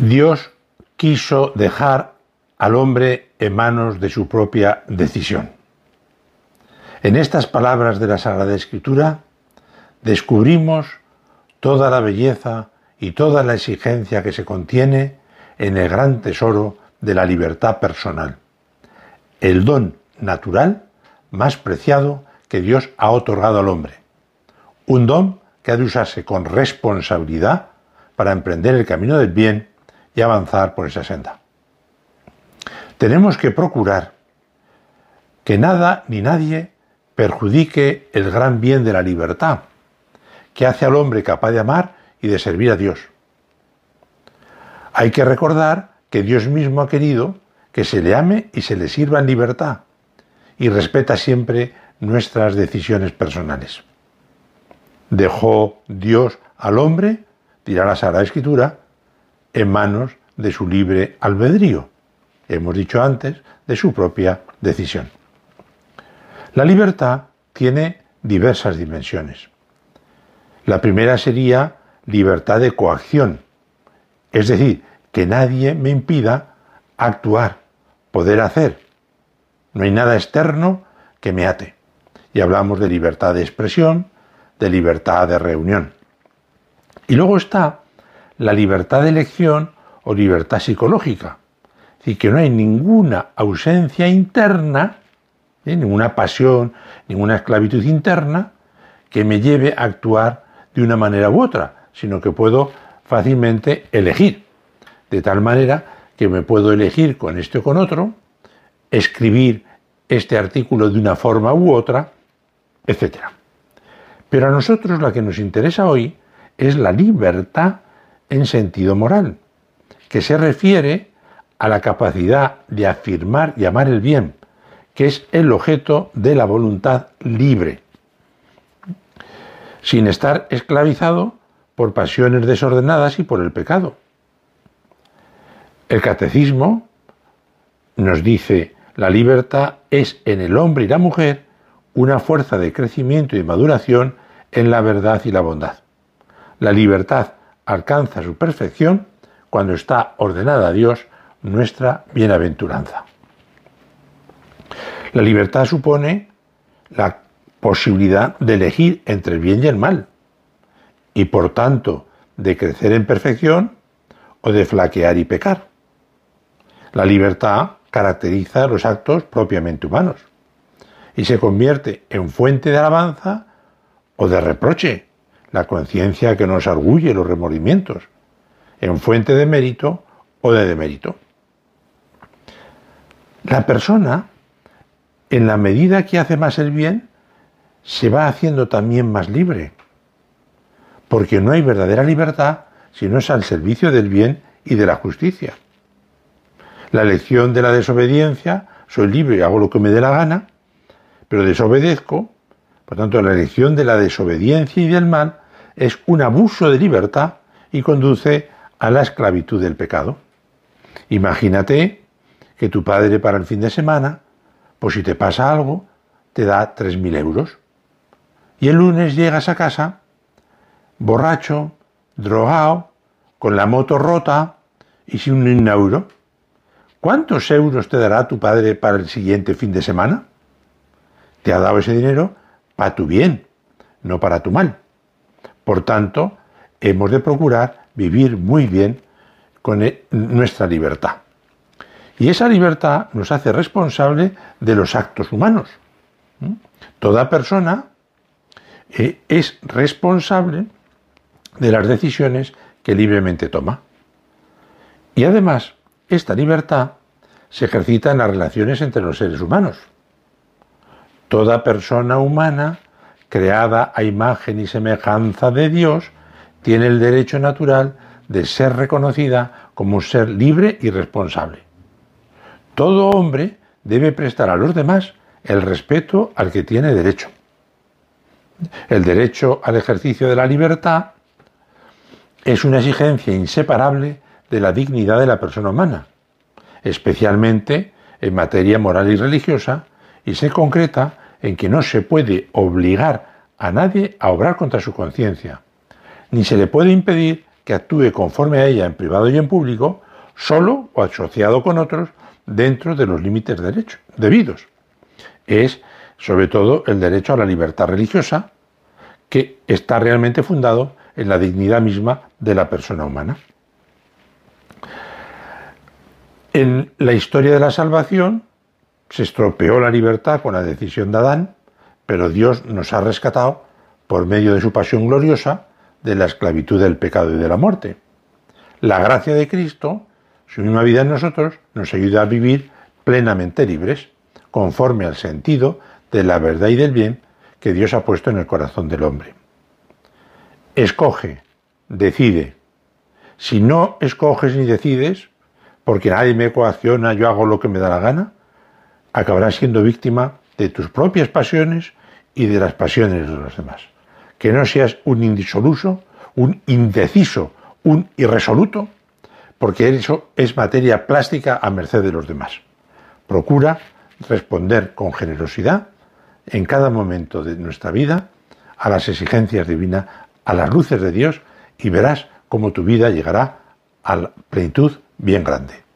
Dios quiso dejar al hombre en manos de su propia decisión. En estas palabras de la Sagrada Escritura descubrimos toda la belleza y toda la exigencia que se contiene en el gran tesoro de la libertad personal, el don natural más preciado que Dios ha otorgado al hombre, un don que ha de usarse con responsabilidad para emprender el camino del bien y avanzar por esa senda. Tenemos que procurar que nada ni nadie perjudique el gran bien de la libertad, que hace al hombre capaz de amar y de servir a Dios. Hay que recordar que Dios mismo ha querido que se le ame y se le sirva en libertad y respeta siempre nuestras decisiones personales. Dejó Dios al hombre, dirá la Sagrada Escritura, en manos de su libre albedrío, hemos dicho antes, de su propia decisión. La libertad tiene diversas dimensiones. La primera sería libertad de coacción, es decir, que nadie me impida actuar, poder hacer. No hay nada externo que me ate. Y hablamos de libertad de expresión, de libertad de reunión. Y luego está la libertad de elección o libertad psicológica. Decir, que no hay ninguna ausencia interna, ¿eh? ninguna pasión, ninguna esclavitud interna que me lleve a actuar de una manera u otra, sino que puedo fácilmente elegir. De tal manera que me puedo elegir con este o con otro, escribir este artículo de una forma u otra, etc. Pero a nosotros la que nos interesa hoy es la libertad en sentido moral, que se refiere a la capacidad de afirmar y amar el bien, que es el objeto de la voluntad libre, sin estar esclavizado por pasiones desordenadas y por el pecado. El catecismo nos dice, la libertad es en el hombre y la mujer una fuerza de crecimiento y maduración en la verdad y la bondad. La libertad alcanza su perfección cuando está ordenada a Dios nuestra bienaventuranza. La libertad supone la posibilidad de elegir entre el bien y el mal, y por tanto de crecer en perfección o de flaquear y pecar. La libertad caracteriza los actos propiamente humanos y se convierte en fuente de alabanza o de reproche, la conciencia que nos arguye los remordimientos, en fuente de mérito o de demérito. La persona, en la medida que hace más el bien, se va haciendo también más libre, porque no hay verdadera libertad si no es al servicio del bien y de la justicia. La elección de la desobediencia, soy libre y hago lo que me dé la gana, pero desobedezco, por tanto la elección de la desobediencia y del mal es un abuso de libertad y conduce a la esclavitud del pecado. Imagínate que tu padre para el fin de semana, pues si te pasa algo, te da 3.000 euros. Y el lunes llegas a casa, borracho, drogado, con la moto rota y sin un euro. ¿Cuántos euros te dará tu padre para el siguiente fin de semana? Te ha dado ese dinero para tu bien, no para tu mal. Por tanto, hemos de procurar vivir muy bien con e, nuestra libertad. Y esa libertad nos hace responsable de los actos humanos. Toda persona eh, es responsable de las decisiones que libremente toma. Y además, esta libertad se ejercita en las relaciones entre los seres humanos. Toda persona humana, creada a imagen y semejanza de Dios, tiene el derecho natural de ser reconocida como un ser libre y responsable. Todo hombre debe prestar a los demás el respeto al que tiene derecho. El derecho al ejercicio de la libertad es una exigencia inseparable de la dignidad de la persona humana especialmente en materia moral y religiosa, y se concreta en que no se puede obligar a nadie a obrar contra su conciencia, ni se le puede impedir que actúe conforme a ella en privado y en público, solo o asociado con otros dentro de los límites debidos. Es sobre todo el derecho a la libertad religiosa, que está realmente fundado en la dignidad misma de la persona humana. En la historia de la salvación se estropeó la libertad con la decisión de Adán, pero Dios nos ha rescatado por medio de su pasión gloriosa de la esclavitud del pecado y de la muerte. La gracia de Cristo, su misma vida en nosotros, nos ayuda a vivir plenamente libres, conforme al sentido de la verdad y del bien que Dios ha puesto en el corazón del hombre. Escoge, decide. Si no escoges ni decides, porque nadie me coacciona, yo hago lo que me da la gana, acabarás siendo víctima de tus propias pasiones y de las pasiones de los demás. Que no seas un indisoluso, un indeciso, un irresoluto, porque eso es materia plástica a merced de los demás. Procura responder con generosidad en cada momento de nuestra vida a las exigencias divinas, a las luces de Dios y verás cómo tu vida llegará a la plenitud bien grande.